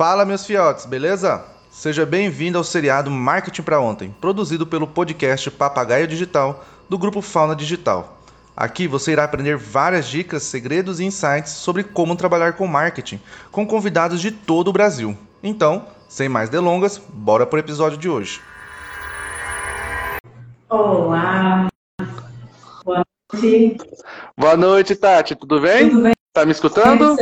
Fala, meus fiotes, beleza? Seja bem-vindo ao seriado Marketing para Ontem, produzido pelo podcast Papagaio Digital do grupo Fauna Digital. Aqui você irá aprender várias dicas, segredos e insights sobre como trabalhar com marketing, com convidados de todo o Brasil. Então, sem mais delongas, bora para o episódio de hoje. Olá, boa noite. Boa noite, Tati, tudo bem? Tudo bem? Tá me escutando?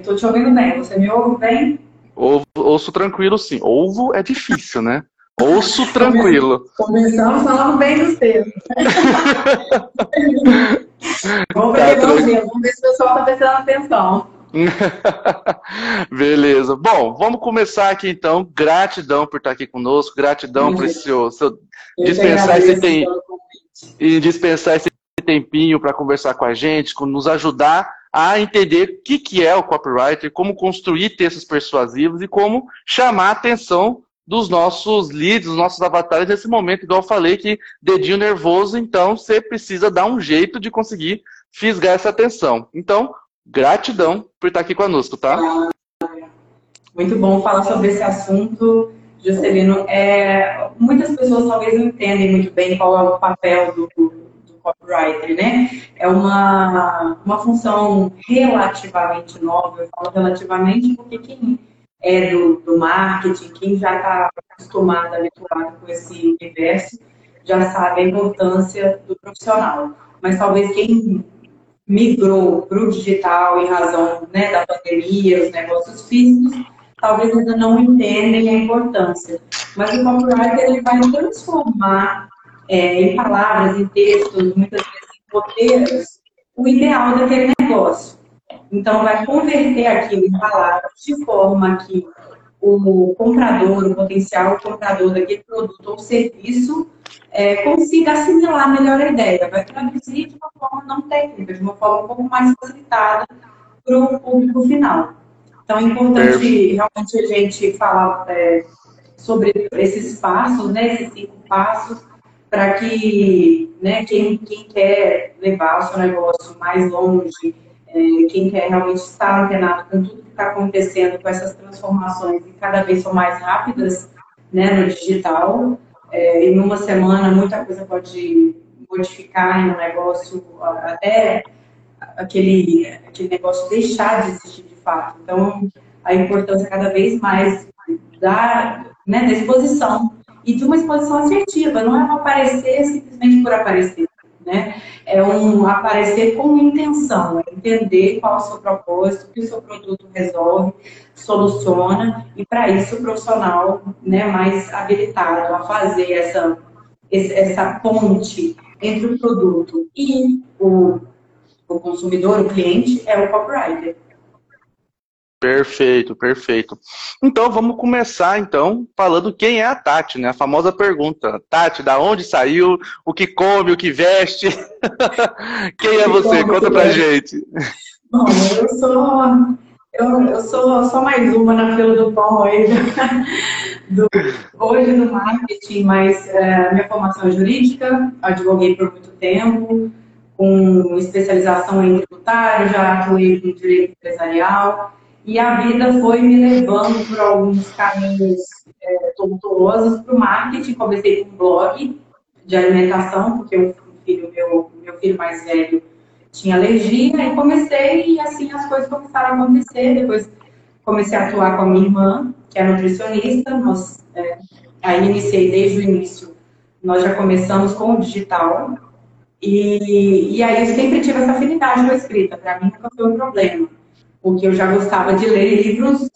Estou te ouvindo bem. Você me ouve bem? Ouvo, ouço tranquilo, sim. Ouvo é difícil, né? Ouço tranquilo. Começamos falando bem dos termos. vamos, ver tá, vamos ver se o pessoal está prestando atenção. Beleza. Bom, vamos começar aqui então. Gratidão por estar aqui conosco, gratidão por seu, seu dispensar esse tempo e dispensar esse tempinho para conversar com a gente, nos ajudar a entender o que, que é o copywriter, como construir textos persuasivos e como chamar a atenção dos nossos leads, dos nossos avatares nesse momento, igual eu falei, que dedinho nervoso, então você precisa dar um jeito de conseguir fisgar essa atenção. Então, gratidão por estar aqui conosco, tá? Muito bom falar sobre esse assunto, Juscelino. É, muitas pessoas talvez não entendem muito bem qual é o papel do, copywriter, né? É uma, uma função relativamente nova, eu falo relativamente porque quem é do, do marketing, quem já está acostumado, habituado com esse universo, já sabe a importância do profissional. Mas talvez quem migrou para o digital em razão né, da pandemia, os negócios físicos, talvez ainda não entendem a importância. Mas o copywriter ele vai transformar é, em palavras, em textos, muitas vezes em roteiros, o ideal daquele negócio. Então, vai converter aquilo em palavras de forma que o comprador, o potencial comprador daquele produto ou serviço, é, consiga assimilar melhor a ideia, vai traduzir de uma forma não técnica, de uma forma um pouco mais facilitada para o público final. Então, é importante realmente a gente falar é, sobre esses passos, né, esses cinco passos, para que né, quem, quem quer levar o seu negócio mais longe, é, quem quer realmente estar antenado com tudo que está acontecendo, com essas transformações que cada vez são mais rápidas né, no digital, é, em uma semana muita coisa pode modificar em um negócio, até aquele, aquele negócio deixar de existir de fato. Então, a importância cada vez mais da, né, da exposição e de uma exposição assertiva, não é um aparecer simplesmente por aparecer, né? É um aparecer com intenção, é entender qual é o seu propósito, o que o seu produto resolve, soluciona, e para isso o profissional né, mais habilitado a fazer essa, essa ponte entre o produto e o, o consumidor, o cliente, é o copywriter. Perfeito, perfeito. Então vamos começar então falando quem é a Tati, né? A famosa pergunta. Tati, da onde saiu? O que come, o que veste? quem é você? Conta pra gente. Bom, eu sou eu, eu sou só mais uma na fila do pão aí, do, hoje no marketing, mas é, minha formação é jurídica, advoguei por muito tempo, com especialização em tributário, já atuei no direito empresarial e a vida foi me levando por alguns caminhos é, tortuosos para o marketing. Comecei com um blog de alimentação, porque o filho, meu, meu filho mais velho tinha alergia, e comecei e assim as coisas começaram a acontecer. Depois comecei a atuar com a minha irmã, que é nutricionista. Nós, é, aí iniciei desde o início. Nós já começamos com o digital. E, e aí eu sempre tive essa afinidade com a escrita. Para mim nunca foi um problema porque eu já gostava de ler livros,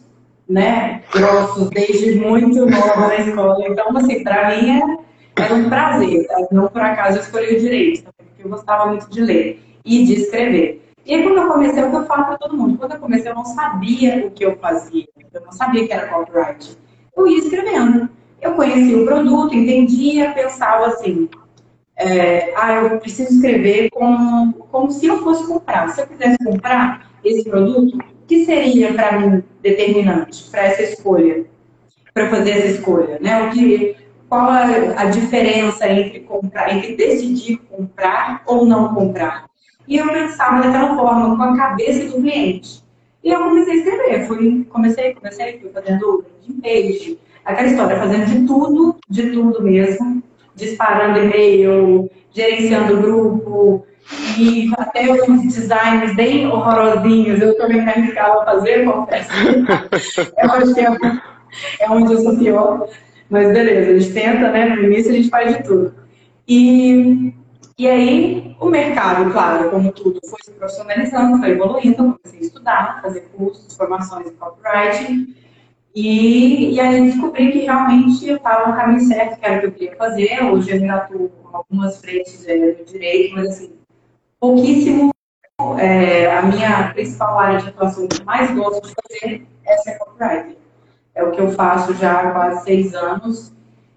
né, grossos, desde muito nova na escola. Então, assim, para mim era, era, um prazer. Tá? Não por acaso eu escolhi o direito, porque eu gostava muito de ler e de escrever. E aí, quando eu comecei, é o que eu falo para todo mundo, quando eu comecei, eu não sabia o que eu fazia. Eu não sabia que era copyright. Eu ia escrevendo. Eu conhecia o produto, entendia, pensava assim, é, ah, eu preciso escrever como, como se eu fosse comprar. Se eu quisesse comprar, esse produto, o que seria para mim determinante para essa escolha, para fazer essa escolha, né? O que, qual a, a diferença entre comprar, entre decidir comprar ou não comprar? E eu pensava daquela forma, com a cabeça do cliente. E eu comecei a escrever, fui, comecei, comecei, fui fazendo page, aquela história, fazendo de tudo, de tudo mesmo, disparando e-mail, gerenciando grupo, e até uns designs bem horrorosinhos, eu também me arriscava a fazer, confesso. eu acho que é, é onde eu sou pior. Mas beleza, a gente tenta, né? No início a gente faz de tudo. E, e aí, o mercado, claro, como tudo, foi se profissionalizando, foi evoluindo, comecei a estudar, fazer cursos, formações de copywriting. E, e aí descobri que realmente eu estava no caminho certo, que era o que eu queria fazer. Hoje eu já atuo com algumas frentes é, no direito, mas assim, pouquíssimo. É, a minha principal área de atuação que mais gosto de fazer é ser copywriter. É o que eu faço já há quase seis anos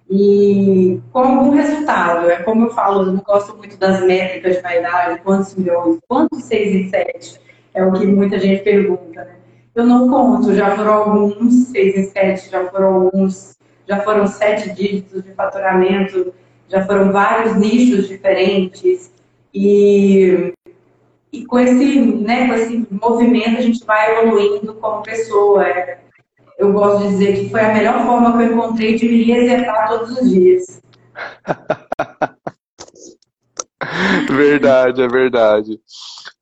e com algum resultado. É como eu falo, eu não gosto muito das métricas de vaidade, quantos milhões, quantos seis e sete, é o que muita gente pergunta, né? Eu não conto, já foram alguns seis e sete, já foram alguns, já foram sete dígitos de faturamento, já foram vários nichos diferentes e, e com esse, né, com esse movimento a gente vai evoluindo como pessoa. Eu gosto de dizer que foi a melhor forma que eu encontrei de me resetar todos os dias. verdade, é verdade.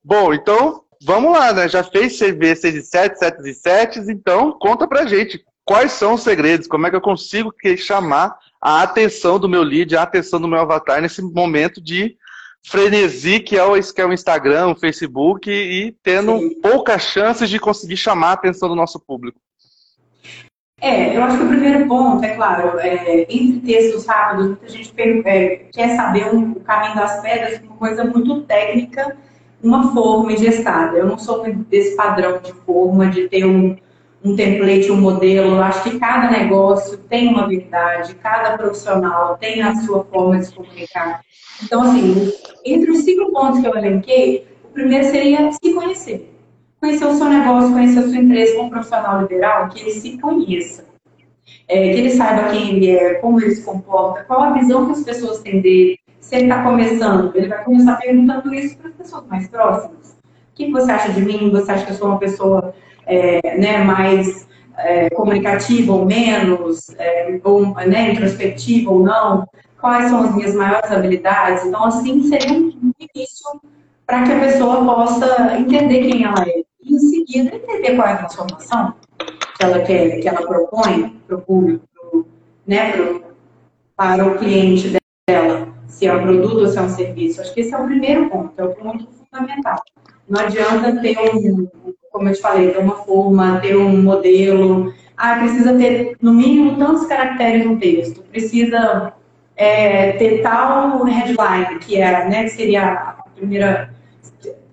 Bom, então vamos lá, né? Já fez CV 6 e 7, 7 e 7, então conta pra gente quais são os segredos, como é que eu consigo chamar a atenção do meu lead, a atenção do meu avatar nesse momento de frenesi que é o, que é o Instagram, o Facebook e tendo Sim. poucas chances de conseguir chamar a atenção do nosso público. É, eu acho que o primeiro ponto, é claro, é, entre textos rápidos, muita gente é, quer saber um, o caminho das pedras, uma coisa muito técnica, uma forma ingestada. Eu não sou desse padrão de forma, de ter um, um template, um modelo. Eu acho que cada negócio tem uma habilidade, cada profissional tem a sua forma de se comunicar. Então, assim, entre os cinco pontos que eu elenquei, o primeiro seria se conhecer conhecer o seu negócio, conhecer a sua empresa como profissional liberal, que ele se conheça. É, que ele saiba quem ele é, como ele se comporta, qual a visão que as pessoas têm dele. Se ele está começando, ele vai começar perguntando isso para as pessoas mais próximas. O que você acha de mim? Você acha que eu sou uma pessoa é, né, mais é, comunicativa ou menos, é, ou né, introspectiva ou não? Quais são as minhas maiores habilidades? Então, assim, seria um início para que a pessoa possa entender quem ela é e em seguida entender qual é a transformação que ela quer, que ela propõe para o público, pro, né, pro, para o cliente dela, se é um produto ou se é um serviço. Acho que esse é o primeiro ponto, é o ponto fundamental. Não adianta ter um, como eu te falei, ter uma forma, ter um modelo. Ah, precisa ter no mínimo tantos caracteres no texto, precisa é, ter tal headline, que é, né, que seria a primeira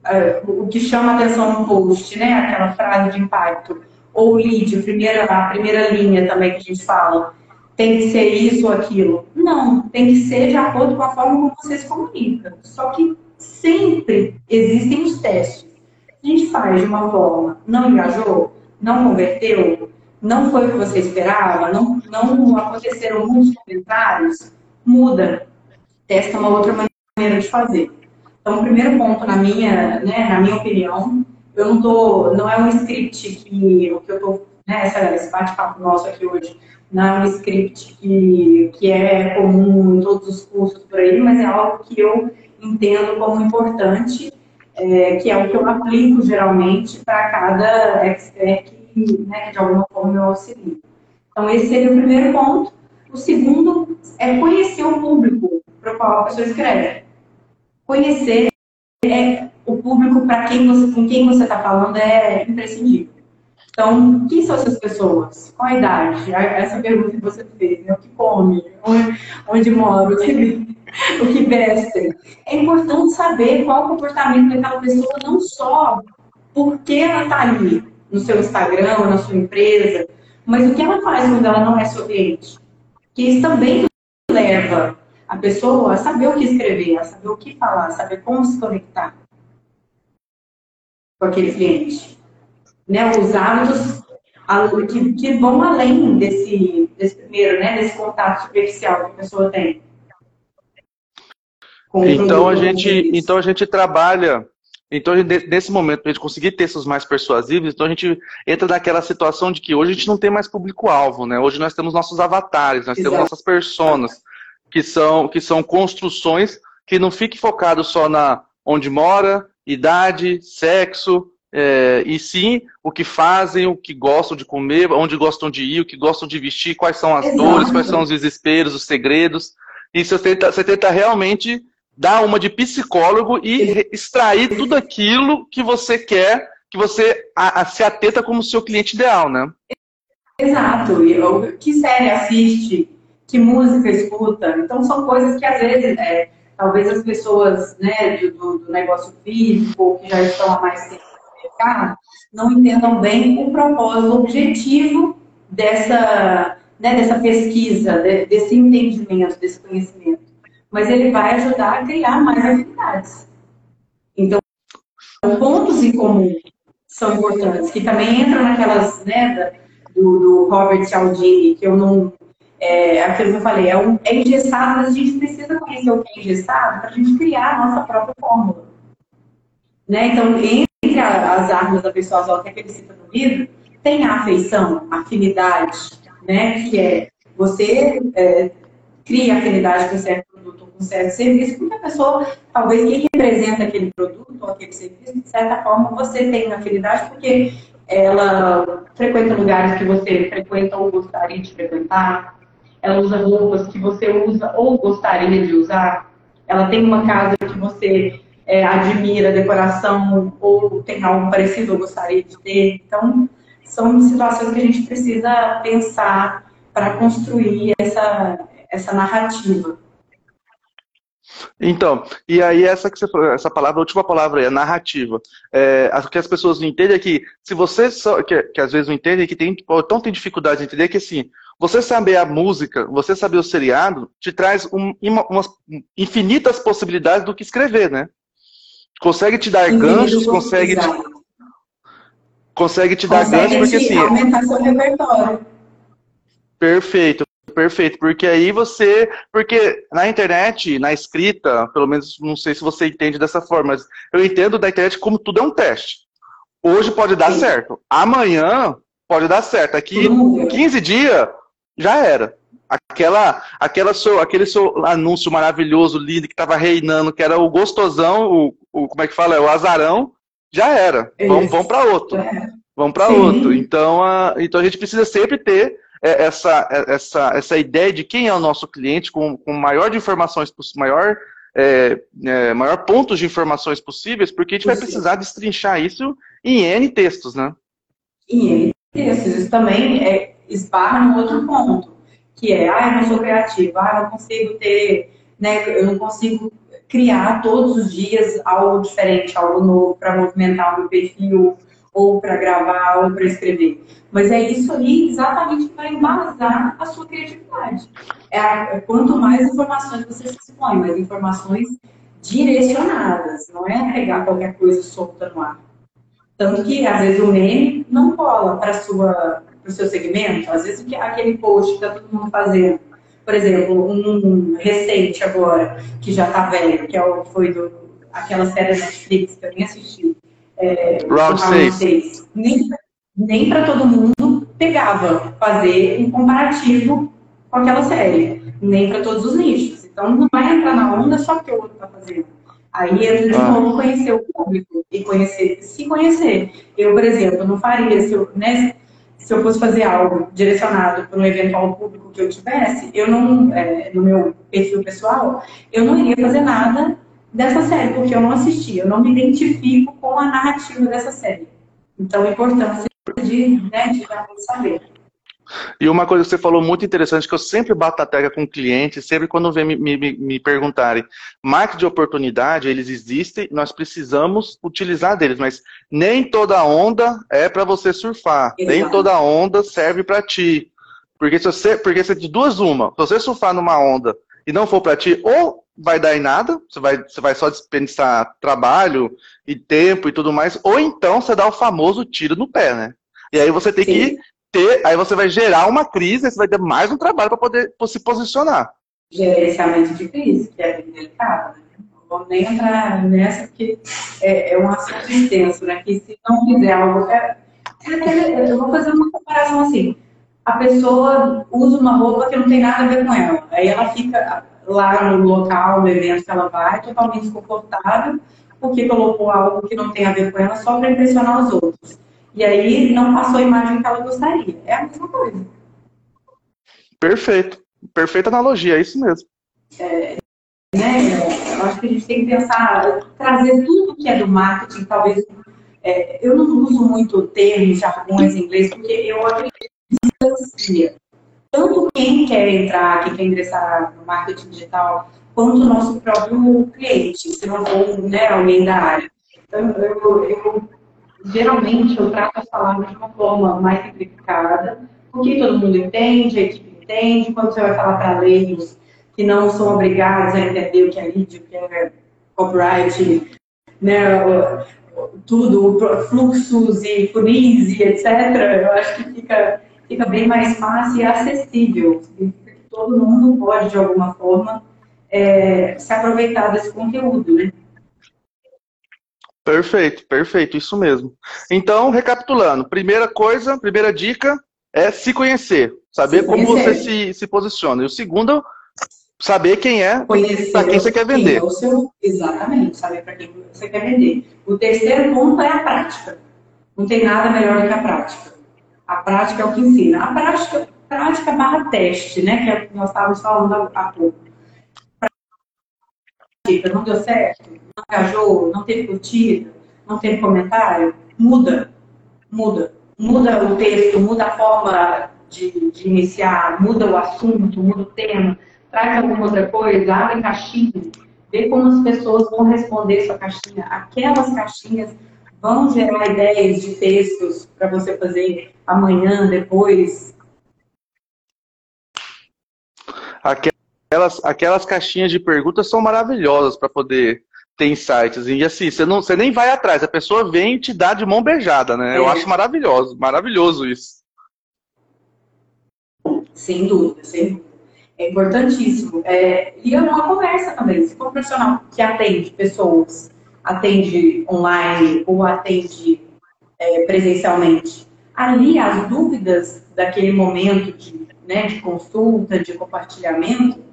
uh, o que chama atenção no post, né? Aquela frase de impacto. Ou lead, a primeira, a primeira linha também que a gente fala. Tem que ser isso ou aquilo. Não, tem que ser de acordo com a forma como você se comunica. Só que sempre existem os testes. A gente faz de uma forma, não engajou, não converteu, não foi o que você esperava, não, não aconteceram muitos comentários, muda. Testa uma outra maneira de fazer. Então, o primeiro ponto, na minha, né, na minha opinião, eu não tô, não é um script que o que eu tô, né, essa, esse bate-papo nosso aqui hoje, não é um script que, que é comum em todos os cursos por aí, mas é algo que eu entendo como importante, é, que é o que eu aplico geralmente para cada expert que, né, de alguma forma eu auxilio. Então, esse seria o primeiro ponto. O segundo é conhecer o público para o qual a pessoa escreve conhecer é, o público para quem você, com quem você está falando é imprescindível. Então, quem são essas pessoas? Qual a idade? Essa pergunta que você fez, né? O que come? Onde, mora? O que, vestem? É importante saber qual o comportamento daquela pessoa, não só porque ela está ali no seu Instagram, na sua empresa, mas o que ela faz quando ela não é seu cliente. Isso também leva a pessoa a saber o que escrever, a saber o que falar, a saber como se conectar com aquele cliente. Né? Os hábitos que, que vão além desse, desse primeiro, né? desse contato superficial que a pessoa tem. Então a, gente, então a gente trabalha Então, nesse momento, para a gente conseguir textos mais persuasivos, então a gente entra naquela situação de que hoje a gente não tem mais público-alvo, né? Hoje nós temos nossos avatares, nós Exato. temos nossas personas, que são, que são construções que não fiquem focados só na onde mora, idade, sexo, é, e sim o que fazem, o que gostam de comer, onde gostam de ir, o que gostam de vestir, quais são as Exato. dores, quais são os desesperos, os segredos. E você tenta, você tenta realmente dar uma de psicólogo e extrair tudo aquilo que você quer, que você a, a, se atenta como seu cliente ideal, né? Exato. E, que série assiste? Que música escuta? Então são coisas que às vezes é, talvez as pessoas né, do, do, negócio físico, que já estão há mais tempo não entendam bem o propósito, o objetivo dessa, né, dessa pesquisa, desse entendimento, desse conhecimento mas ele vai ajudar a criar mais afinidades. Então, pontos em comum são importantes, que também entram naquelas, né, do, do Robert Cialdini, que eu não. É, aquilo que eu falei, é, um, é ingestado, mas a gente precisa conhecer o que é ingestado para a gente criar a nossa própria fórmula. Né? Então, entre as armas da pessoa que é que ele cita no livro, tem a afeição, a afinidade, né? que é você é, cria afinidade com certo produto com certo serviço, porque a pessoa, talvez quem representa aquele produto ou aquele serviço, de certa forma você tem afinidade porque ela frequenta lugares que você frequenta ou gostaria de frequentar, ela usa roupas que você usa ou gostaria de usar, ela tem uma casa que você é, admira a decoração ou tem algo parecido ou gostaria de ter. Então, são situações que a gente precisa pensar para construir essa, essa narrativa. Então, e aí essa que você essa palavra, a última palavra é narrativa. É, o que as pessoas não entendem é que, se você só, que, que às vezes não entendem, que tem, então tem dificuldade de entender, que assim, você saber a música, você saber o seriado, te traz um, uma, umas infinitas possibilidades do que escrever, né? Consegue te dar ganchos, consegue te, consegue te dar ganchos, porque assim. Aumentar seu repertório. Perfeito. Perfeito, porque aí você. Porque na internet, na escrita, pelo menos não sei se você entende dessa forma, mas eu entendo da internet como tudo é um teste. Hoje pode dar Sim. certo, amanhã pode dar certo. Aqui, 15 dias, já era. Aquela, aquela seu, aquele seu anúncio maravilhoso, lindo, que estava reinando, que era o gostosão, o, o, como é que fala? É o azarão, já era. Vamos, vamos para outro. É. Vamos para outro. Então a, então a gente precisa sempre ter é, essa, essa, essa ideia de quem é o nosso cliente com, com maior de informações, maior, é, é, maior pontos de informações possíveis, porque a gente vai precisar destrinchar isso em N textos, né? Em N textos. Isso também é, esbarra no outro ponto, que é, ah, eu não sou criativo, ah, eu não consigo ter, né, eu não consigo criar todos os dias algo diferente, algo novo para movimentar o meu perfil, ou para gravar, ou para escrever. Mas é isso aí exatamente que vai embasar a sua criatividade. É, é quanto mais informações você se expõe, mais informações direcionadas, não é pegar qualquer coisa solta no ar. Tanto que, às vezes, o meme não cola para o seu segmento. Às vezes, aquele post que está todo mundo fazendo. Por exemplo, um recente agora, que já está velho, que é o, foi do, aquela série Netflix que eu nem assisti, é, Round 6. Nem, nem para todo mundo pegava fazer um comparativo com aquela série. Nem para todos os nichos. Então não vai entrar na onda só que o outro está fazendo. Aí entra de ah. novo conhecer o público e conhecer, se conhecer. Eu, por exemplo, não faria se eu, né, se eu fosse fazer algo direcionado para um eventual público que eu tivesse, eu não, é, no meu perfil pessoal, eu não iria fazer nada dessa série, porque eu não assisti, eu não me identifico com a narrativa dessa série. Então, a importância de, né, de saber. E uma coisa que você falou muito interessante, que eu sempre bato a tecla com clientes, sempre quando vem me, me, me perguntarem, marketing de oportunidade, eles existem, nós precisamos utilizar deles, mas nem toda onda é para você surfar, Exato. nem toda onda serve para ti. Porque se você, porque você de duas uma, se você surfar numa onda e não for para ti, ou vai dar em nada, você vai, você vai só desperdiçar trabalho e tempo e tudo mais, ou então você dá o famoso tiro no pé, né? E aí você tem Sim. que ter, aí você vai gerar uma crise, você vai ter mais um trabalho para poder se posicionar. Gerenciamento de crise, que é bem delicado, né? vamos nem entrar nessa, porque é, é um assunto extenso, né? Que se não fizer algo. É, é, eu vou fazer uma comparação assim. A pessoa usa uma roupa que não tem nada a ver com ela. Aí ela fica lá no local, no evento que ela vai, totalmente desconfortável, porque colocou algo que não tem a ver com ela só para impressionar os outros. E aí não passou a imagem que ela gostaria. É a mesma coisa. Perfeito. Perfeita analogia, é isso mesmo. É, né? Eu acho que a gente tem que pensar, trazer tudo que é do marketing, talvez. É, eu não uso muito termos, jargões em inglês, porque eu acredito que tanto quem quer entrar, quem quer ingressar no marketing digital, quanto o nosso próprio cliente, se não for né, alguém da área. Então, eu, eu geralmente eu trato as palavras de uma forma mais simplificada, porque todo mundo entende, a equipe entende, quando você vai falar para leigos que não são obrigados a entender o que é lead, o que é copyright, né, tudo, fluxos e funis e etc., eu acho que fica, fica bem mais fácil e acessível. Significa que todo mundo pode, de alguma forma, é, se aproveitar desse conteúdo, né? Perfeito, perfeito, isso mesmo. Então, recapitulando, primeira coisa, primeira dica é se conhecer, saber se como você se, se posiciona. E o segundo, saber quem é, para quem você quer vender. Quem é seu, exatamente, saber para quem você quer vender. O terceiro ponto é a prática. Não tem nada melhor do que a prática. A prática é o que ensina. A prática, prática barra teste, né? Que é o que nós estávamos falando há pouco. Não deu certo, não engajou, não teve curtida, não teve comentário, muda, muda. Muda o texto, muda a forma de, de iniciar, muda o assunto, muda o tema, traz alguma outra coisa, abre caixinha, vê como as pessoas vão responder sua caixinha. Aquelas caixinhas vão gerar ideias de textos para você fazer amanhã, depois. Aquelas, aquelas caixinhas de perguntas são maravilhosas para poder ter insights. E assim, você, não, você nem vai atrás, a pessoa vem e te dá de mão beijada, né? É. Eu acho maravilhoso, maravilhoso isso. Sem dúvida, sem dúvida. É importantíssimo. É, e é uma conversa também. Se for um profissional que atende pessoas, atende online ou atende é, presencialmente, ali as dúvidas daquele momento de, né, de consulta, de compartilhamento,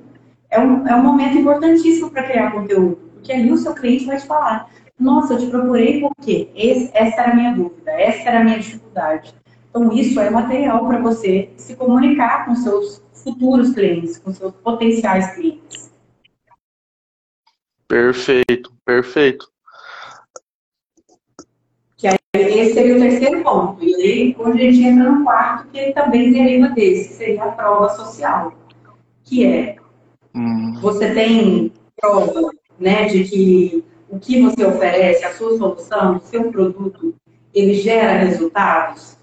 é um, é um momento importantíssimo para criar conteúdo porque ali o seu cliente vai te falar: Nossa, eu te procurei porque esse, essa era a minha dúvida, essa era a minha dificuldade. Então, isso é material para você se comunicar com seus futuros clientes, com seus potenciais clientes. Perfeito, perfeito. Que aí, esse seria o terceiro ponto. E aí, hoje a gente entra no quarto, que também deriva desse, seria a prova social. Que é, hum. você tem prova né, de que o que você oferece, a sua solução, o seu produto, ele gera resultados,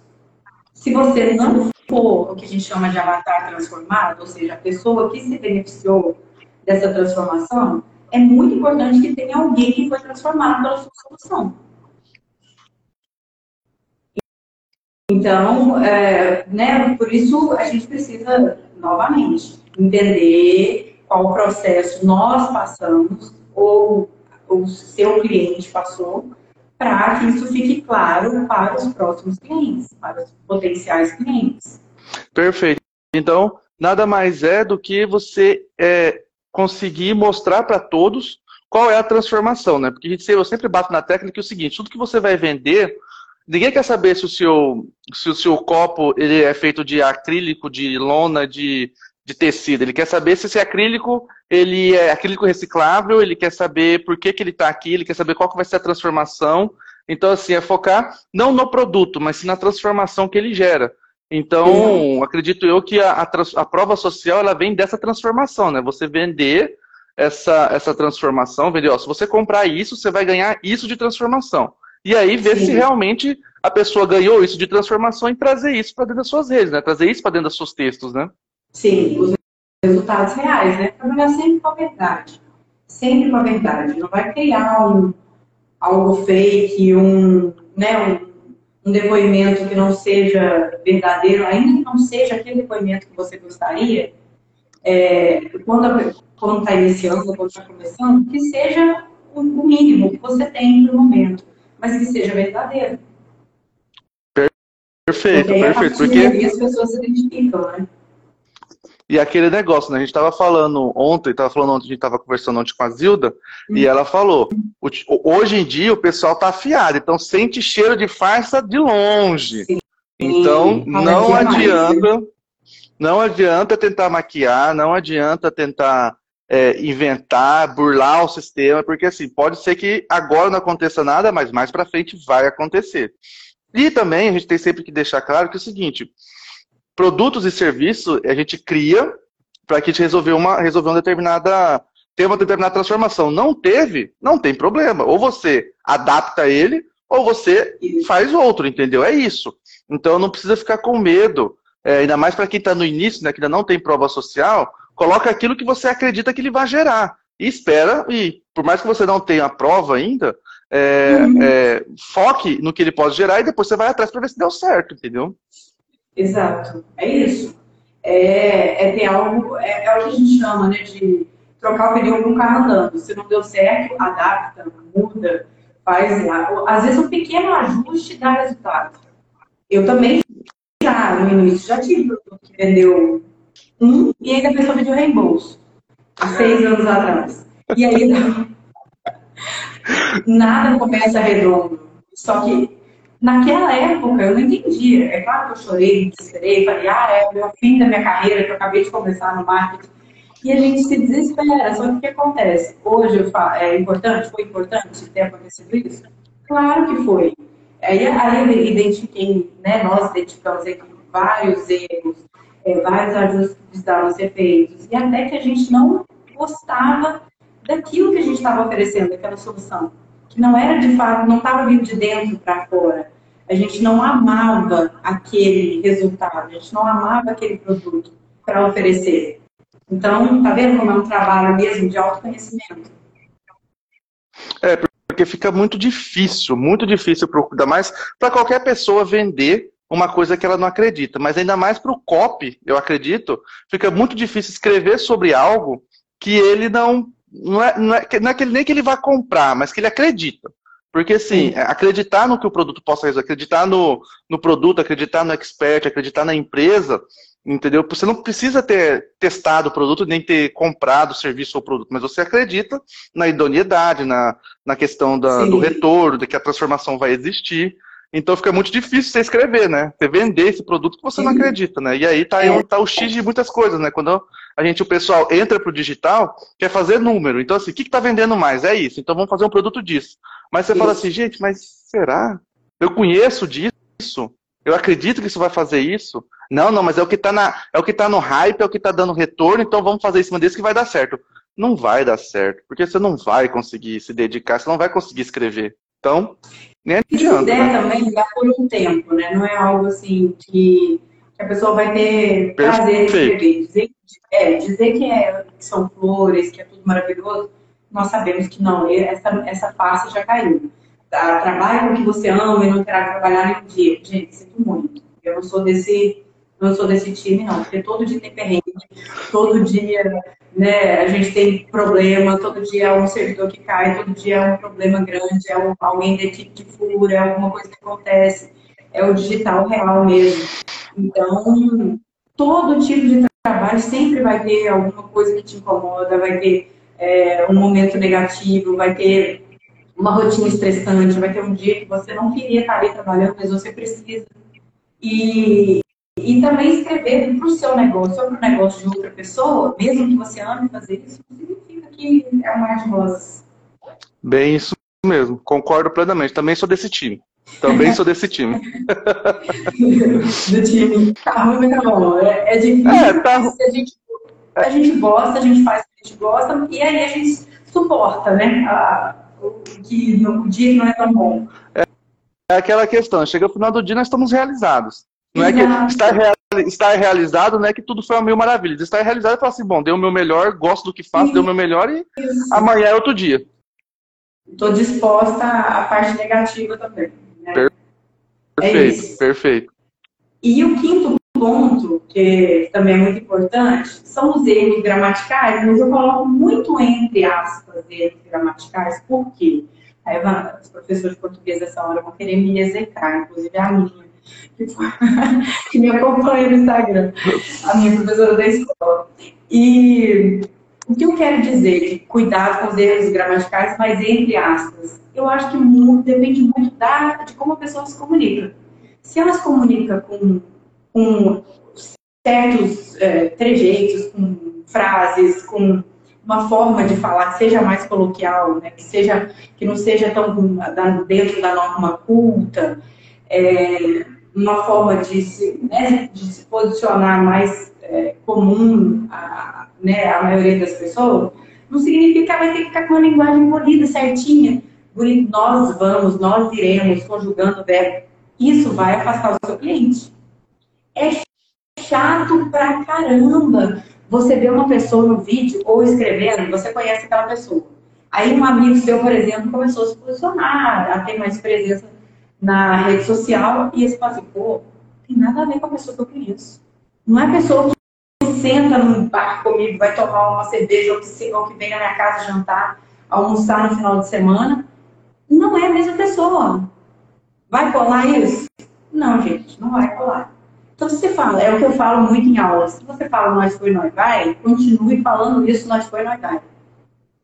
se você não for o que a gente chama de avatar transformado, ou seja, a pessoa que se beneficiou dessa transformação, é muito importante que tenha alguém que foi transformado pela sua solução. Então, é, né, por isso a gente precisa, novamente, entender qual processo nós passamos ou o seu cliente passou, para que isso fique claro para os próximos clientes, para os potenciais clientes. Perfeito. Então, nada mais é do que você é, conseguir mostrar para todos qual é a transformação, né? Porque eu sempre bato na técnica é o seguinte, tudo que você vai vender, ninguém quer saber se o seu, se o seu copo ele é feito de acrílico, de lona, de de tecido. Ele quer saber se esse acrílico ele é acrílico reciclável, ele quer saber por que, que ele está aqui, ele quer saber qual que vai ser a transformação. Então, assim, é focar não no produto, mas sim na transformação que ele gera. Então, uhum. acredito eu que a, a, a, prova social ela vem dessa transformação, né? Você vender essa, essa transformação, vender, ó, se você comprar isso, você vai ganhar isso de transformação. E aí ver sim. se realmente a pessoa ganhou isso de transformação e trazer isso para dentro das suas redes, né? Trazer isso para dentro dos seus textos, né? Sim, os resultados reais, né? Trabalhar sempre com a verdade. Sempre com a verdade. Não vai criar um, algo fake, um, né, um, um depoimento que não seja verdadeiro, ainda que não seja aquele depoimento que você gostaria, é, quando está iniciando, quando está começando, que seja o mínimo que você tem no momento, mas que seja verdadeiro. Perfeito, perfeito. Porque as pessoas se identificam, né? E aquele negócio, né? A gente estava falando ontem, estava falando ontem, a gente estava conversando ontem com a Zilda, hum. e ela falou: hoje em dia o pessoal tá afiado, então sente cheiro de farsa de longe. Sim. Então não adianta, não adianta tentar maquiar, não adianta tentar é, inventar, burlar o sistema, porque assim pode ser que agora não aconteça nada, mas mais para frente vai acontecer. E também a gente tem sempre que deixar claro que é o seguinte: produtos e serviços a gente cria para que a gente resolver uma, resolver uma determinada ter uma determinada transformação. Não teve, não tem problema. Ou você adapta ele, ou você faz outro, entendeu? É isso. Então não precisa ficar com medo. É, ainda mais para quem está no início, né, que ainda não tem prova social, coloca aquilo que você acredita que ele vai gerar. E espera, e por mais que você não tenha a prova ainda, é, uhum. é, foque no que ele pode gerar e depois você vai atrás para ver se deu certo, entendeu? Exato, é isso. É, é ter algo, é, é, o que a gente chama né, de trocar o pneu com o carro andando. Se não deu certo, adapta, muda, faz lá. Às vezes um pequeno ajuste dá resultado. Eu também já, no início, já tive produto que vendeu um e ainda a pessoa pediu reembolso. Há seis anos atrás. E aí nada começa redondo. Só que naquela época eu não entendia. É claro que eu chorei, desesperei, falei, ah, é o fim da minha carreira, que eu acabei de começar no marketing. E a gente se desespera. Só que o que acontece? Hoje falo, é importante, foi importante ter acontecido isso? Claro que foi. Aí, aí eu identifiquei, né, nós identificamos vários erros, é, vários ajustes que precisavam ser feitos, e até que a gente não gostava daquilo que a gente estava oferecendo, daquela solução, que não era de fato, não estava vindo de dentro para fora. A gente não amava aquele resultado, a gente não amava aquele produto para oferecer. Então, tá vendo como é um trabalho mesmo de autoconhecimento? É, porque fica muito difícil, muito difícil, ainda mais para qualquer pessoa vender uma coisa que ela não acredita. Mas ainda mais para o copy, eu acredito, fica muito difícil escrever sobre algo que ele não não é, não é, não é que ele, nem que ele vá comprar, mas que ele acredita. Porque, assim, Sim. acreditar no que o produto possa resolver, acreditar no, no produto, acreditar no expert, acreditar na empresa, entendeu? Você não precisa ter testado o produto, nem ter comprado o serviço ou produto, mas você acredita na idoneidade, na, na questão da, do retorno, de que a transformação vai existir. Então fica muito difícil você escrever, né? Você vender esse produto que você não acredita, né? E aí tá, é. tá o X de muitas coisas, né? Quando a gente, o pessoal entra pro digital, quer fazer número. Então, assim, o que, que tá vendendo mais? É isso. Então vamos fazer um produto disso. Mas você isso. fala assim, gente, mas será? Eu conheço disso? Eu acredito que isso vai fazer isso? Não, não, mas é o que tá, na, é o que tá no hype, é o que tá dando retorno, então vamos fazer em cima desse que vai dar certo. Não vai dar certo, porque você não vai conseguir se dedicar, você não vai conseguir escrever. Então, adianta. Se der né? também, dá por um tempo, né? Não é algo assim que, a pessoa vai ter prazer em escrever. Dizer, é, dizer que, é, que são flores, que é tudo maravilhoso, nós sabemos que não, essa, essa face já caiu. Tá? Trabalhe com o que você ama e não terá que trabalhar em dia. Gente, sinto muito. Eu não sou desse não sou desse time, não, porque todo dia tem perrengue, todo dia né, a gente tem problema, todo dia é um servidor que cai, todo dia é um problema grande, é um, alguém da equipe que fura, é alguma coisa que acontece, é o digital real mesmo. Então, todo tipo de trabalho sempre vai ter alguma coisa que te incomoda, vai ter é, um momento negativo, vai ter uma rotina estressante, vai ter um dia que você não queria estar ali trabalhando, mas você precisa. E, e também escrever para o seu negócio ou para o negócio de outra pessoa, mesmo que você ame fazer isso, significa que é um mar de rosas. Bem, isso mesmo. Concordo plenamente. Também sou desse time. Também sou desse time. Do time. Tá ruim, tá bom. É, é difícil. É, tá... a, gente, a gente gosta, a gente faz o que a gente gosta, e aí a gente suporta, né? A, o, que, o dia não é tão bom. É, é aquela questão. Chega no final do dia, nós estamos realizados. Não é que estar, real, estar realizado não é que tudo foi uma mil maravilhas. Estar realizado é falar assim, bom, dei o meu melhor, gosto do que faço, dei o meu melhor e Isso. amanhã é outro dia. Estou disposta à parte negativa também. Né? Perfeito, é perfeito. E o quinto ponto que também é muito importante são os erros gramaticais, mas eu coloco muito entre aspas erros gramaticais, por quê? Aí os professores de português dessa hora vão querer me execrar, inclusive a minha, que, me acompanha no Instagram, a minha professora da escola. E o que eu quero dizer cuidado com os erros gramaticais, mas entre aspas, eu acho que muito, depende muito da, de como a pessoa se comunica. Se ela se comunica com, com certos é, trejeitos, com frases, com uma forma de falar que seja mais coloquial, né? que, seja, que não seja tão dentro da norma culta, é, uma forma de se, né, de se posicionar mais é, comum a, né, a maioria das pessoas, não significa que vai ter que ficar com uma linguagem polida, certinha. Nós vamos, nós iremos, conjugando o verbo. Isso vai afastar o seu cliente. É chato pra caramba você ver uma pessoa no vídeo ou escrevendo, você conhece aquela pessoa. Aí um amigo seu, por exemplo, começou a se posicionar, a ter mais presença na rede social, e você fala assim, pô, tem nada a ver com a pessoa que eu conheço. Não é a pessoa que senta num bar comigo, vai tomar uma cerveja, ou que, ou que vem na minha casa jantar, almoçar no final de semana. Não é a mesma pessoa. Vai colar isso? Não, gente, não vai colar. Então, você fala, é o que eu falo muito em aulas, se você fala nós foi, nós vai, continue falando isso, nós foi, nós vai.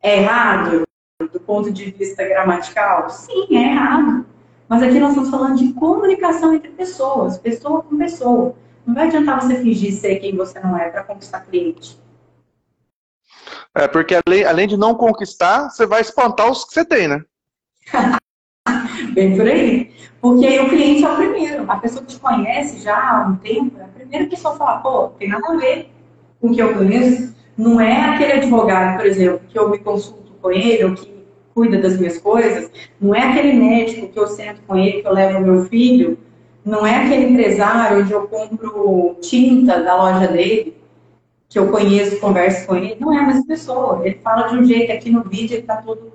É errado do ponto de vista gramatical? Sim, é errado. Mas aqui nós estamos falando de comunicação entre pessoas, pessoa com pessoa. Não vai adiantar você fingir ser quem você não é para conquistar cliente. É, porque além, além de não conquistar, você vai espantar os que você tem, né? Bem por aí. Porque aí o cliente é o primeiro. A pessoa que te conhece já há um tempo, é a primeira pessoa a falar, pô, tem nada a ver com o que eu conheço. Não é aquele advogado, por exemplo, que eu me consulto com ele, ou que cuida das minhas coisas. Não é aquele médico que eu sento com ele, que eu levo meu filho. Não é aquele empresário onde eu compro tinta da loja dele, que eu conheço, converso com ele. Não é a mesma pessoa. Ele fala de um jeito, aqui no vídeo ele tá todo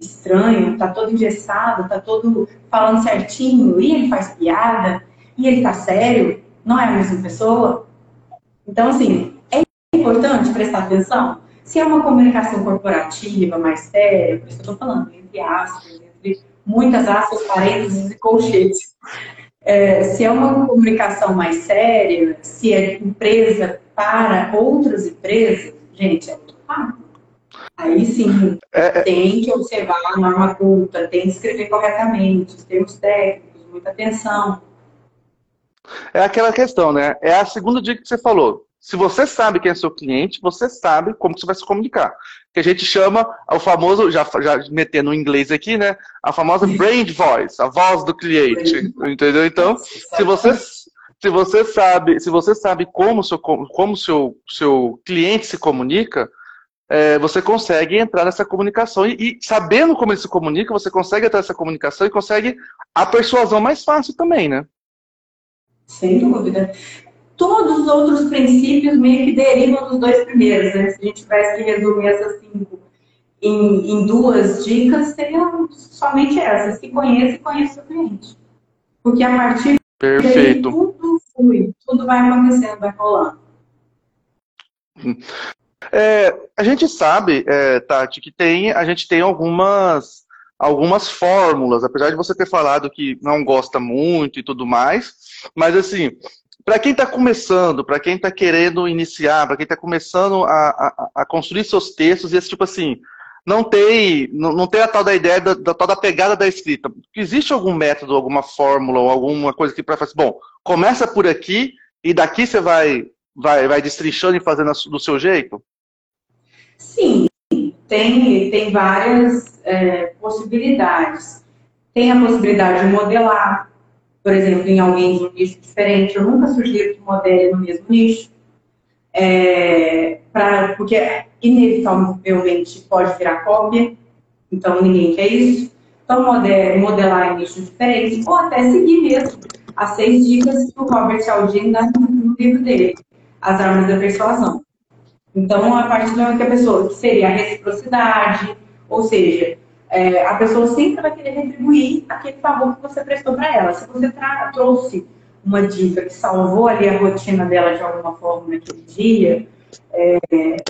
estranho, tá todo engessado, tá todo falando certinho, e ele faz piada, e ele tá sério, não é a mesma pessoa. Então, assim, é importante prestar atenção. Se é uma comunicação corporativa mais séria, por isso que eu tô falando, entre aspas, entre muitas aspas, parênteses e colchetes. É, se é uma comunicação mais séria, se é empresa para outras empresas, gente, é muito rápido. Aí sim, é, é, tem que observar a norma culta, tem que escrever corretamente, os termos técnicos, muita atenção. É aquela questão, né? É a segunda dica que você falou. Se você sabe quem é seu cliente, você sabe como você vai se comunicar. Que a gente chama o famoso, já, já metendo o inglês aqui, né? A famosa brand voice, a voz do cliente. Entendeu? Então, se você, se você sabe, se você sabe como seu, como seu, seu cliente se comunica, é, você consegue entrar nessa comunicação e, e, sabendo como ele se comunica, você consegue entrar nessa comunicação e consegue a persuasão mais fácil também, né? Sem dúvida. Todos os outros princípios meio que derivam dos dois primeiros, né? Se a gente tivesse que resumir essas cinco em, em duas dicas, seriam somente essas. Se conheça e conheça o cliente. Porque a partir Perfeito. daí tudo flui, tudo vai acontecendo, vai rolando. É, a gente sabe, é, Tati, que tem, a gente tem algumas, algumas fórmulas, apesar de você ter falado que não gosta muito e tudo mais, mas assim, para quem está começando, para quem está querendo iniciar, para quem está começando a, a, a, construir seus textos, e esse tipo assim, não tem, não, não tem a tal da ideia da, da tal da pegada da escrita. Existe algum método, alguma fórmula ou alguma coisa que para fazer, bom, começa por aqui e daqui você vai vai, vai destrinchando e fazendo do seu jeito? Sim, tem, tem várias é, possibilidades. Tem a possibilidade de modelar, por exemplo, em alguém de um nicho diferente. Eu nunca sugiro que modele no mesmo nicho, é, pra, porque inevitavelmente pode virar cópia, então ninguém quer isso. Então, modele, modelar em nichos diferentes, ou até seguir mesmo as seis dicas que o Robert Cialdini dá no livro dele. As Armas da Persuasão. Então, a partir do momento que a pessoa, que seria a reciprocidade, ou seja, é, a pessoa sempre vai querer retribuir aquele favor que você prestou para ela. Se você trouxe uma dica que salvou ali a rotina dela de alguma forma naquele dia, é,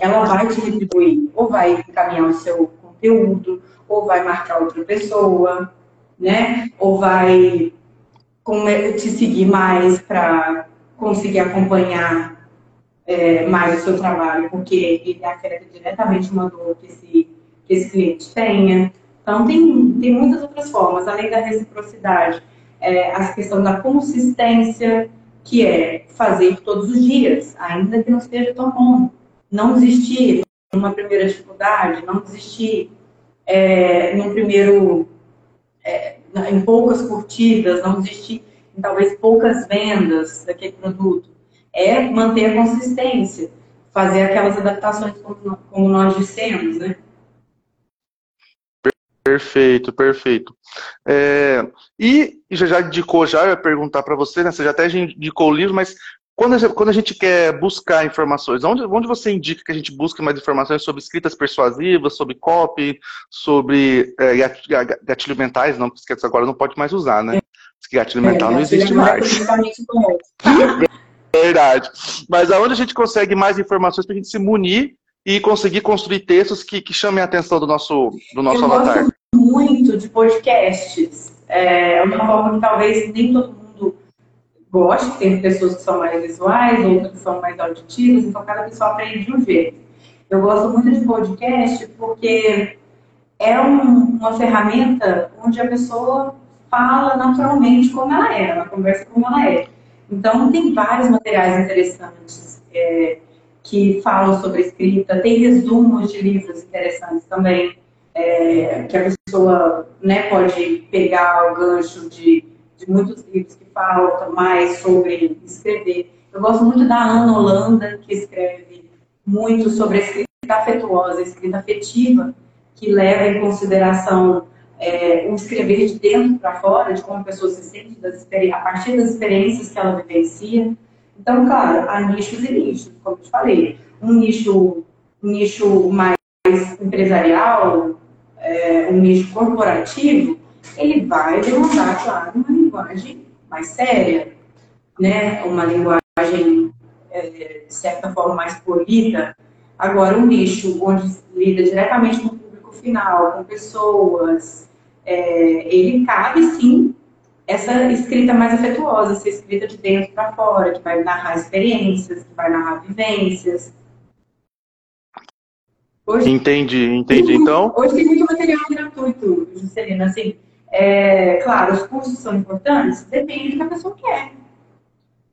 ela vai te retribuir, ou vai encaminhar o seu conteúdo, ou vai marcar outra pessoa, né? Ou vai te seguir mais para conseguir acompanhar é, mais o seu trabalho, porque ele afeta diretamente uma dor que esse, que esse cliente tenha. Então, tem, tem muitas outras formas, além da reciprocidade, é, a questão da consistência, que é fazer todos os dias, ainda que não esteja tão bom. Não desistir numa primeira dificuldade, não desistir é, num primeiro, é, em poucas curtidas, não desistir em talvez poucas vendas daquele produto. É manter a consistência, fazer aquelas adaptações como, como nós dissemos, né? Perfeito, perfeito. É, e já, já indicou, já eu ia perguntar para você, né? Você já até indicou o livro, mas quando a, gente, quando a gente quer buscar informações, onde, onde você indica que a gente busque mais informações sobre escritas persuasivas, sobre copy, sobre é, gatilho mentais? Não, porque agora não pode mais usar, né? Gatilho é, mental não existe mais. Verdade. Mas aonde a gente consegue mais informações para a gente se munir e conseguir construir textos que, que chamem a atenção do nosso, do nosso eu avatar? Gosto muito de podcasts. É uma forma que talvez nem todo mundo goste. Tem pessoas que são mais visuais, outras que são mais auditivas, então cada pessoa aprende de um jeito. Eu gosto muito de podcast porque é um, uma ferramenta onde a pessoa fala naturalmente como ela é, ela conversa como ela é. Então, tem vários materiais interessantes. É, que falam sobre escrita, tem resumos de livros interessantes também, é, que a pessoa né, pode pegar o gancho de, de muitos livros que falam mais sobre escrever. Eu gosto muito da Ana Holanda, que escreve muito sobre a escrita afetuosa, a escrita afetiva, que leva em consideração é, o escrever de dentro para fora, de como a pessoa se sente a partir das experiências que ela vivencia. Então, claro, há nichos e nichos, como eu te falei. Um nicho, um nicho mais empresarial, é, um nicho corporativo, ele vai demandar, claro, uma linguagem mais séria, né? uma linguagem, é, de certa forma, mais polida. Agora, um nicho onde lida diretamente com o público final, com pessoas, é, ele cabe, sim, essa escrita mais afetuosa, essa escrita de dentro para fora, que vai narrar experiências, que vai narrar vivências. Hoje, entendi, entendi. Então. Hoje tem muito material gratuito, Juscelina. Assim, é, claro, os cursos são importantes, depende do que a pessoa quer.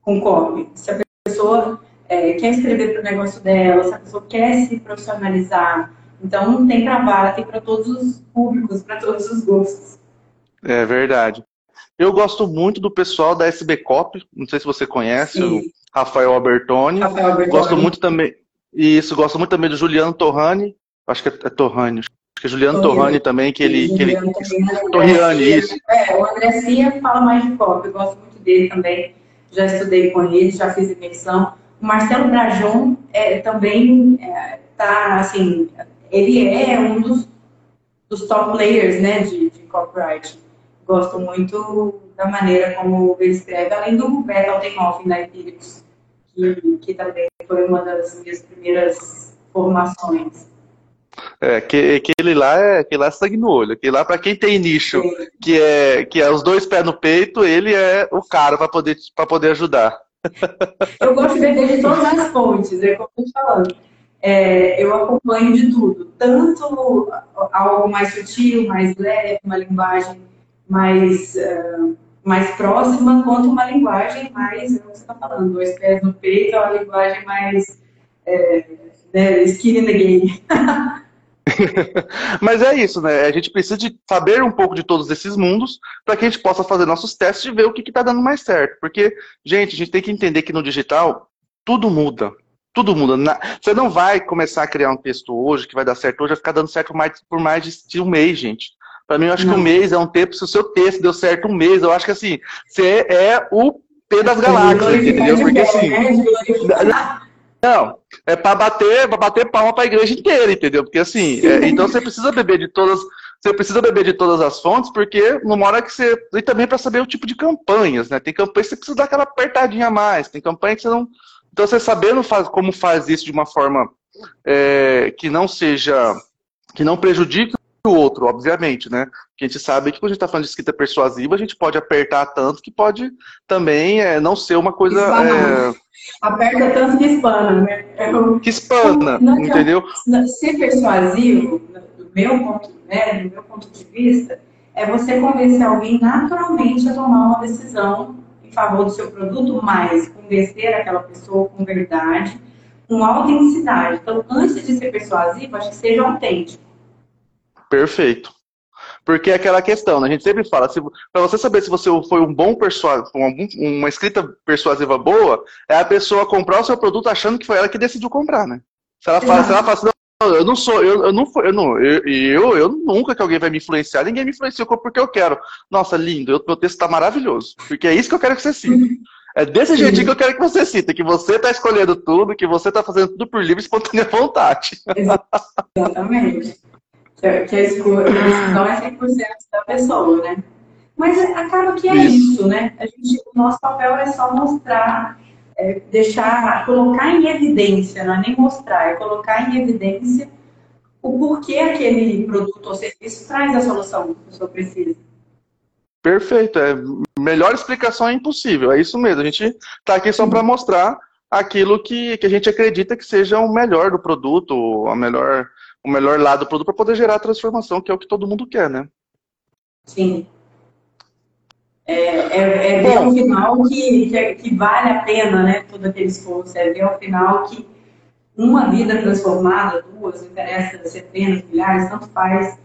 Concordo. Se a pessoa é, quer escrever para o negócio dela, se a pessoa quer se profissionalizar. Então, tem para vara, tem para todos os públicos, para todos os gostos. É verdade. Eu gosto muito do pessoal da SB Cop, não sei se você conhece, Sim. o Rafael Albertoni. Rafael Albertoni. Gosto muito também. Isso, gosto muito também do Juliano Torrani. Acho que é, é Torrani. Acho que é Juliano Torriani, Torrani também, que ele. Que ele... Torriani, isso. É, o André Cia fala mais de cop, eu gosto muito dele também. Já estudei com ele, já fiz imersão. O Marcelo Brajon é, também é, tá, assim, ele é um dos, dos top players, né, de, de copyright gosto muito da maneira como ele escreve, além do Beto Altenhoff da Empíricos, que, que também foi uma das minhas primeiras formações. É, que, aquele lá é aquele lá é sangue no olho. Aquele lá, para quem tem nicho, que é, que é os dois pés no peito, ele é o cara para poder, poder ajudar. Eu gosto de beber de todas as fontes, é como eu estou falando. É, eu acompanho de tudo, tanto algo mais sutil, mais leve, uma linguagem mais, uh, mais próxima, quanto uma linguagem mais, é o que você está falando, dois pés no peito, é uma linguagem mais é, né, skin in the game. Mas é isso, né? A gente precisa de saber um pouco de todos esses mundos para que a gente possa fazer nossos testes e ver o que está dando mais certo. Porque, gente, a gente tem que entender que no digital tudo muda. Tudo muda. Você não vai começar a criar um texto hoje que vai dar certo hoje, vai ficar dando certo por mais de um mês, gente. Para mim, eu acho não. que um mês é um tempo, se o seu texto deu certo um mês, eu acho que assim, você é o P das galáxias, entendeu? Porque assim. Né? Não, é para bater, para bater palma para a igreja inteira, entendeu? Porque assim, é, então você precisa beber de todas, você precisa beber de todas as fontes, porque numa hora que você. E também para saber o tipo de campanhas, né? Tem campanhas que você precisa dar aquela apertadinha a mais, tem campanha que você não. Então, você sabendo faz, como faz isso de uma forma é, que não seja. que não prejudique o outro, obviamente, né? Porque a gente sabe que quando a gente está falando de escrita persuasiva, a gente pode apertar tanto que pode também é, não ser uma coisa. É... Aperta tanto que espana, né? Eu... Que espana, não, entendeu? Ser persuasivo, do meu, ponto, né, do meu ponto de vista, é você convencer alguém naturalmente a tomar uma decisão em favor do seu produto, mas convencer aquela pessoa com verdade, com autenticidade. Então, antes de ser persuasivo, acho que seja autêntico. Perfeito. Porque é aquela questão, né? a gente sempre fala, para você saber se você foi um bom persuasivo, uma escrita persuasiva boa, é a pessoa comprar o seu produto achando que foi ela que decidiu comprar, né? Se ela fala, se ela fala assim, não, eu não sou, eu, eu não eu não, eu, eu, eu, nunca que alguém vai me influenciar, ninguém me influenciou porque eu quero. Nossa, lindo, eu, meu texto está maravilhoso. Porque é isso que eu quero que você sinta. É desse jeitinho que eu quero que você sinta, que você está escolhendo tudo, que você está fazendo tudo por livre e espontânea vontade. Exatamente que, a decisão é 100% da pessoa, né? Mas acaba que é isso, isso né? A gente, o nosso papel é só mostrar, é, deixar, colocar em evidência, não é nem mostrar, é colocar em evidência o porquê aquele produto ou serviço traz a solução que a pessoa precisa. Perfeito, é melhor explicação é impossível, é isso mesmo. A gente está aqui só para mostrar aquilo que, que a gente acredita que seja o melhor do produto, a melhor o melhor lado do produto para poder gerar a transformação, que é o que todo mundo quer, né? Sim. É, é, é ver um final que, que, que, vale a pena, né? Todo aquele esforço. É ver um final que uma vida transformada, duas, não interessa, centenas, milhares, tanto faz,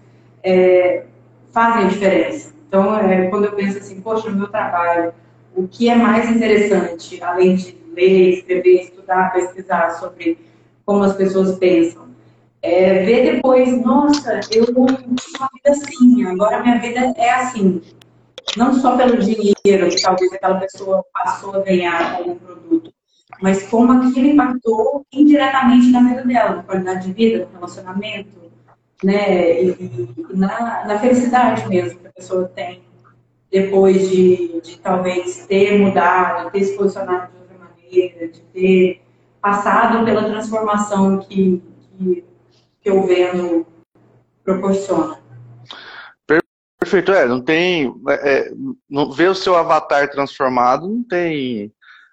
é, fazem a diferença. Então, é, quando eu penso assim, poxa, o meu trabalho, o que é mais interessante, além de ler, escrever, estudar, pesquisar sobre como as pessoas pensam, é, ver depois, nossa, eu tinha uma vida assim, agora minha vida é assim. Não só pelo dinheiro que talvez aquela pessoa passou a ganhar com algum produto, mas como aquilo impactou indiretamente na vida dela, na qualidade de vida, no relacionamento, né? E, e na, na, felicidade mesmo que a pessoa tem depois de, de talvez ter mudado, ter se posicionado de outra maneira, de ter passado pela transformação que, que que o Vênus proporciona. Perfeito, é, não tem. É, é, não, ver o seu avatar transformado não tem.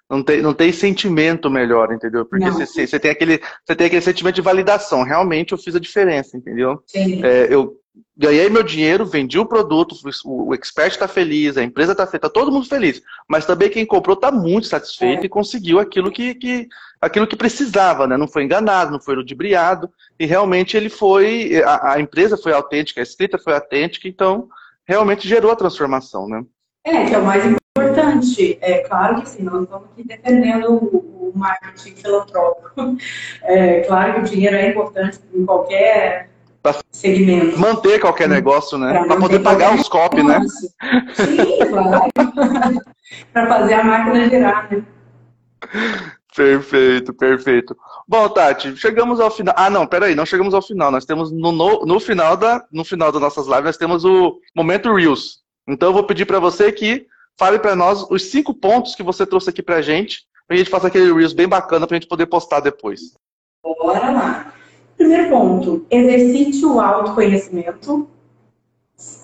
Não tem, não tem sentimento melhor, entendeu? Porque você, você, tem aquele, você tem aquele sentimento de validação. Realmente eu fiz a diferença, entendeu? É, eu ganhei meu dinheiro, vendi o produto, o expert está feliz, a empresa está feita, tá todo mundo feliz. Mas também quem comprou está muito satisfeito é. e conseguiu aquilo que, que, aquilo que precisava, né? Não foi enganado, não foi ludibriado. E realmente ele foi, a, a empresa foi autêntica, a escrita foi autêntica, então realmente gerou a transformação, né? É, que é o mais importante. É claro que sim, nós estamos aqui defendendo o, o marketing filantrópico. É claro que o dinheiro é importante em qualquer segmento. Manter qualquer negócio, né? Para poder pagar os copos, né? Sim, claro. Para fazer a máquina girar, né? Perfeito, perfeito. Bom, Tati, chegamos ao final. Ah, não, peraí, não chegamos ao final. Nós temos no, no, no final da no final das nossas lives nós temos o momento Reels. Então eu vou pedir para você que fale para nós os cinco pontos que você trouxe aqui para gente, para a gente fazer aquele Reels bem bacana para a gente poder postar depois. Bora lá. Primeiro ponto, exercite o autoconhecimento.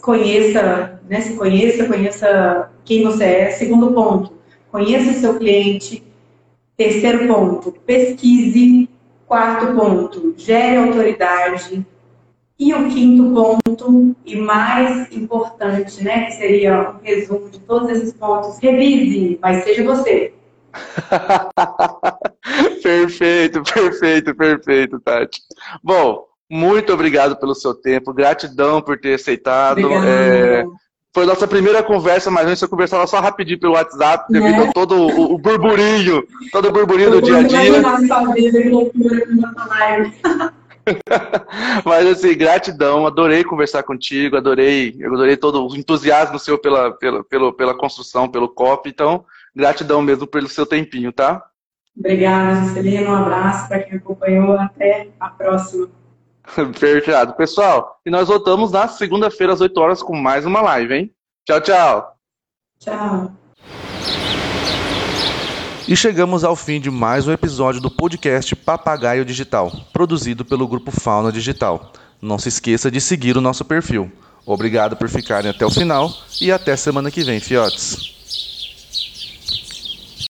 Conheça, né, se conheça, conheça quem você é. Segundo ponto, conheça o seu cliente. Terceiro ponto, pesquise. Quarto ponto, gere autoridade. E o quinto ponto, e mais importante, né, que seria um resumo de todos esses pontos, revise, mas seja você. perfeito, perfeito, perfeito, Tati. Bom, muito obrigado pelo seu tempo, gratidão por ter aceitado. É, foi nossa primeira conversa, mas antes eu conversava só rapidinho pelo WhatsApp, devido né? a todo o, o, burburinho, todo o burburinho do dia a dia. Mas assim, gratidão, adorei conversar contigo, adorei, adorei todo o entusiasmo seu pela, pela, pela, pela construção, pelo COP, então Gratidão mesmo pelo seu tempinho, tá? Obrigada, Juscelino. Um abraço para quem acompanhou. Até a próxima. Fechado. Pessoal, e nós voltamos na segunda-feira às 8 horas com mais uma live, hein? Tchau, tchau. Tchau. E chegamos ao fim de mais um episódio do podcast Papagaio Digital, produzido pelo grupo Fauna Digital. Não se esqueça de seguir o nosso perfil. Obrigado por ficarem até o final e até semana que vem, fiotes.